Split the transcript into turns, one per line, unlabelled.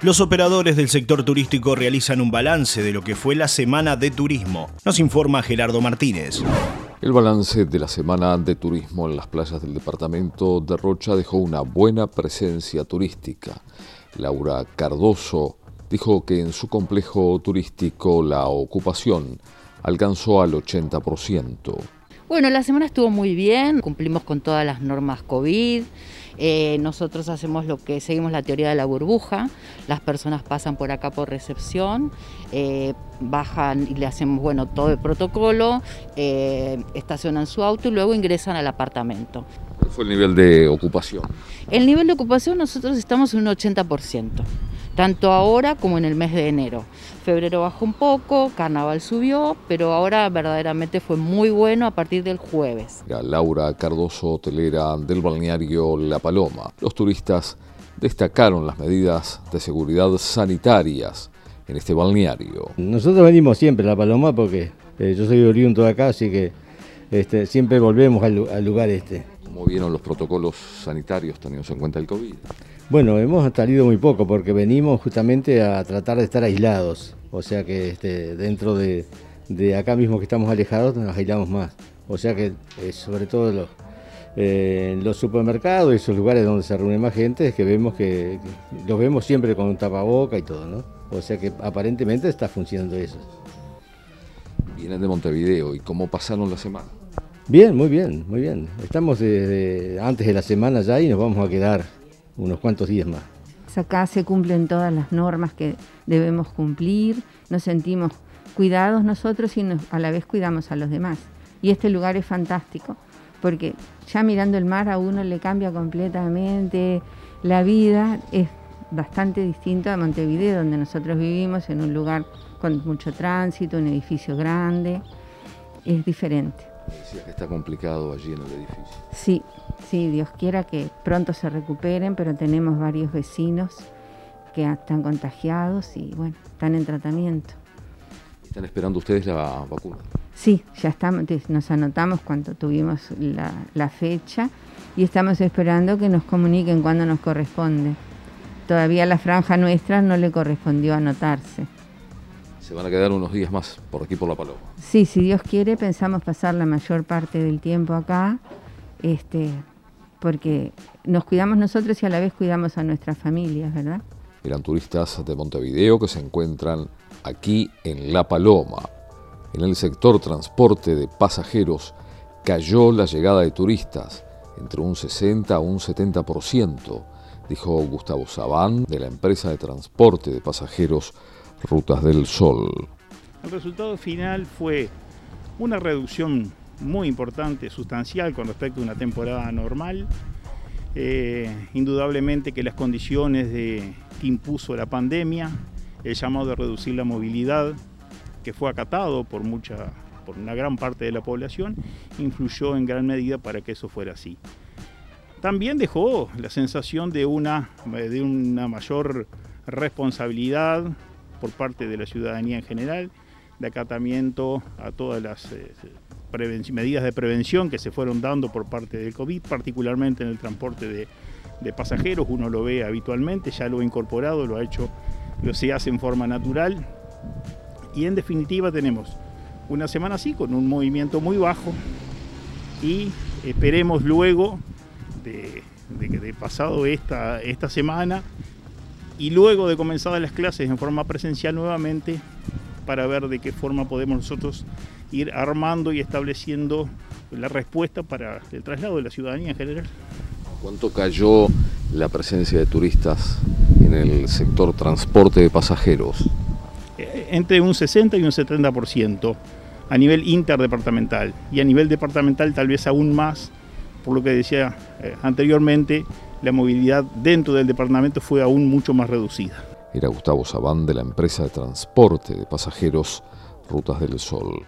Los operadores del sector turístico realizan un balance de lo que fue la semana de turismo. Nos informa Gerardo Martínez.
El balance de la semana de turismo en las playas del departamento de Rocha dejó una buena presencia turística. Laura Cardoso dijo que en su complejo turístico la ocupación alcanzó al 80%.
Bueno, la semana estuvo muy bien, cumplimos con todas las normas COVID. Eh, nosotros hacemos lo que seguimos la teoría de la burbuja. Las personas pasan por acá por recepción, eh, bajan y le hacemos bueno todo el protocolo, eh, estacionan su auto y luego ingresan al apartamento.
¿Cuál fue el nivel de ocupación?
El nivel de ocupación nosotros estamos en un 80% tanto ahora como en el mes de enero. Febrero bajó un poco, carnaval subió, pero ahora verdaderamente fue muy bueno a partir del jueves.
Laura Cardoso, hotelera del balneario La Paloma. Los turistas destacaron las medidas de seguridad sanitarias en este balneario.
Nosotros venimos siempre a La Paloma porque eh, yo soy oriundo de acá, así que este, siempre volvemos al, al lugar este.
¿Cómo vieron los protocolos sanitarios teniendo en cuenta el COVID?
Bueno, hemos salido muy poco porque venimos justamente a tratar de estar aislados. O sea que este, dentro de, acá mismo que estamos alejados nos aislamos más. O sea que eh, sobre todo los, eh, en los supermercados y esos lugares donde se reúne más gente es que vemos que, los vemos siempre con un tapaboca y todo, ¿no? O sea que aparentemente está funcionando eso.
Vienen de Montevideo y cómo pasaron la semana.
Bien, muy bien, muy bien. Estamos desde antes de la semana ya y nos vamos a quedar unos cuantos días más.
Acá se cumplen todas las normas que debemos cumplir, nos sentimos cuidados nosotros y a la vez cuidamos a los demás. Y este lugar es fantástico, porque ya mirando el mar a uno le cambia completamente la vida, es bastante distinto a Montevideo, donde nosotros vivimos en un lugar con mucho tránsito, un edificio grande, es diferente.
Decías que está complicado allí en el edificio.
Sí, sí, Dios quiera que pronto se recuperen, pero tenemos varios vecinos que están contagiados y bueno, están en tratamiento.
¿Están esperando ustedes la vacuna?
Sí, ya estamos, nos anotamos cuando tuvimos la, la fecha y estamos esperando que nos comuniquen cuándo nos corresponde. Todavía la franja nuestra no le correspondió anotarse.
Se van a quedar unos días más por aquí por La Paloma.
Sí, si Dios quiere, pensamos pasar la mayor parte del tiempo acá, este, porque nos cuidamos nosotros y a la vez cuidamos a nuestras familias, ¿verdad?
Eran turistas de Montevideo que se encuentran aquí en La Paloma. En el sector transporte de pasajeros cayó la llegada de turistas entre un 60 a un 70%, dijo Gustavo Sabán de la empresa de transporte de pasajeros Rutas del Sol.
El resultado final fue una reducción muy importante, sustancial con respecto a una temporada normal. Eh, indudablemente que las condiciones de, que impuso la pandemia, el llamado de reducir la movilidad, que fue acatado por, mucha, por una gran parte de la población, influyó en gran medida para que eso fuera así. También dejó la sensación de una, de una mayor responsabilidad por parte de la ciudadanía en general, de acatamiento a todas las eh, medidas de prevención que se fueron dando por parte del COVID, particularmente en el transporte de, pasajeros, uno lo ve habitualmente, ya lo ha incorporado, lo ha hecho, lo se hace en forma natural. Y en definitiva tenemos una semana así con un movimiento muy bajo y esperemos luego de, de, pasado esta, esta semana y luego de comenzadas las clases en forma presencial nuevamente para ver de qué forma podemos nosotros ir armando y estableciendo la respuesta para el traslado de la ciudadanía en general.
¿Cuánto cayó la presencia de turistas en el sector transporte de pasajeros?
Eh, entre un 60 y un 70% a nivel interdepartamental y a nivel departamental tal vez aún más, por lo que decía eh, anteriormente, la movilidad dentro del departamento fue aún mucho más reducida.
Era Gustavo Sabán de la empresa de transporte de pasajeros Rutas del Sol.